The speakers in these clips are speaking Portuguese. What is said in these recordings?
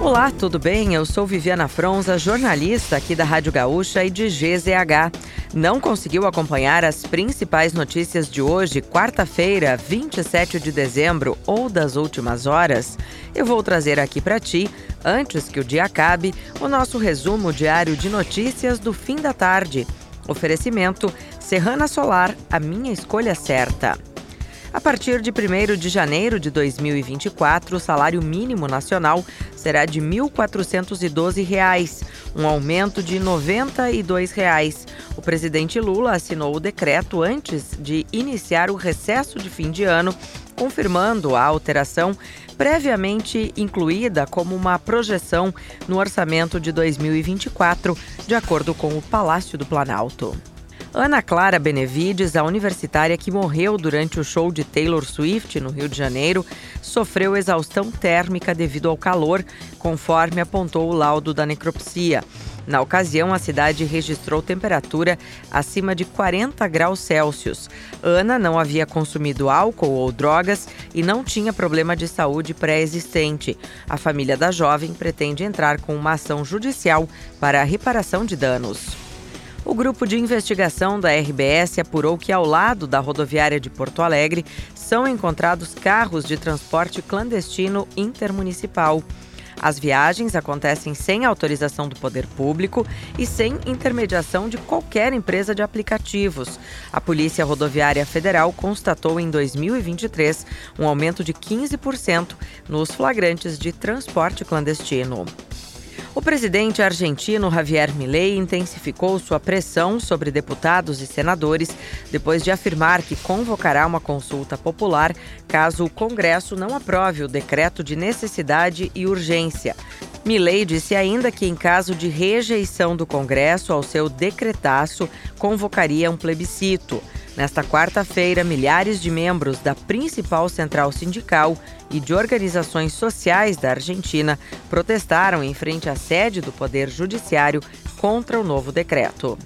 Olá, tudo bem? Eu sou Viviana Fronza, jornalista aqui da Rádio Gaúcha e de GZH. Não conseguiu acompanhar as principais notícias de hoje, quarta-feira, 27 de dezembro ou das últimas horas? Eu vou trazer aqui para ti, antes que o dia acabe, o nosso resumo diário de notícias do fim da tarde. Oferecimento Serrana Solar, a minha escolha certa. A partir de 1 de janeiro de 2024, o salário mínimo nacional será de R$ 1.412, um aumento de 92 reais. O presidente Lula assinou o decreto antes de iniciar o recesso de fim de ano, confirmando a alteração previamente incluída como uma projeção no orçamento de 2024, de acordo com o Palácio do Planalto. Ana Clara Benevides, a universitária que morreu durante o show de Taylor Swift no Rio de Janeiro, sofreu exaustão térmica devido ao calor, conforme apontou o laudo da necropsia. Na ocasião, a cidade registrou temperatura acima de 40 graus Celsius. Ana não havia consumido álcool ou drogas e não tinha problema de saúde pré-existente. A família da jovem pretende entrar com uma ação judicial para a reparação de danos. O grupo de investigação da RBS apurou que, ao lado da rodoviária de Porto Alegre, são encontrados carros de transporte clandestino intermunicipal. As viagens acontecem sem autorização do poder público e sem intermediação de qualquer empresa de aplicativos. A Polícia Rodoviária Federal constatou em 2023 um aumento de 15% nos flagrantes de transporte clandestino. O presidente argentino Javier Milei intensificou sua pressão sobre deputados e senadores depois de afirmar que convocará uma consulta popular caso o Congresso não aprove o decreto de necessidade e urgência. Milei disse ainda que, em caso de rejeição do Congresso ao seu decretaço, convocaria um plebiscito. Nesta quarta-feira, milhares de membros da principal central sindical e de organizações sociais da Argentina protestaram em frente à sede do Poder Judiciário contra o novo decreto.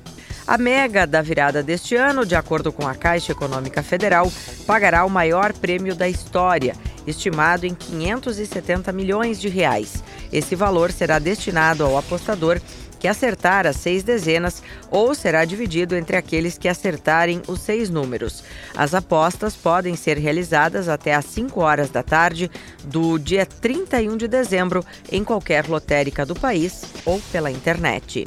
A mega da virada deste ano, de acordo com a Caixa Econômica Federal, pagará o maior prêmio da história, estimado em 570 milhões de reais. Esse valor será destinado ao apostador que acertar as seis dezenas ou será dividido entre aqueles que acertarem os seis números. As apostas podem ser realizadas até às 5 horas da tarde do dia 31 de dezembro em qualquer lotérica do país ou pela internet.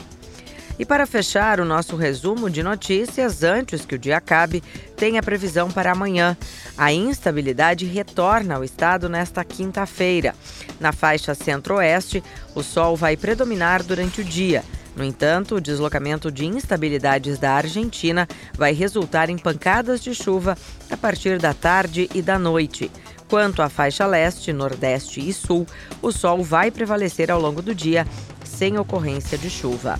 E para fechar o nosso resumo de notícias, antes que o dia acabe, tem a previsão para amanhã. A instabilidade retorna ao estado nesta quinta-feira. Na faixa centro-oeste, o sol vai predominar durante o dia. No entanto, o deslocamento de instabilidades da Argentina vai resultar em pancadas de chuva a partir da tarde e da noite. Quanto à faixa leste, nordeste e sul, o sol vai prevalecer ao longo do dia, sem ocorrência de chuva.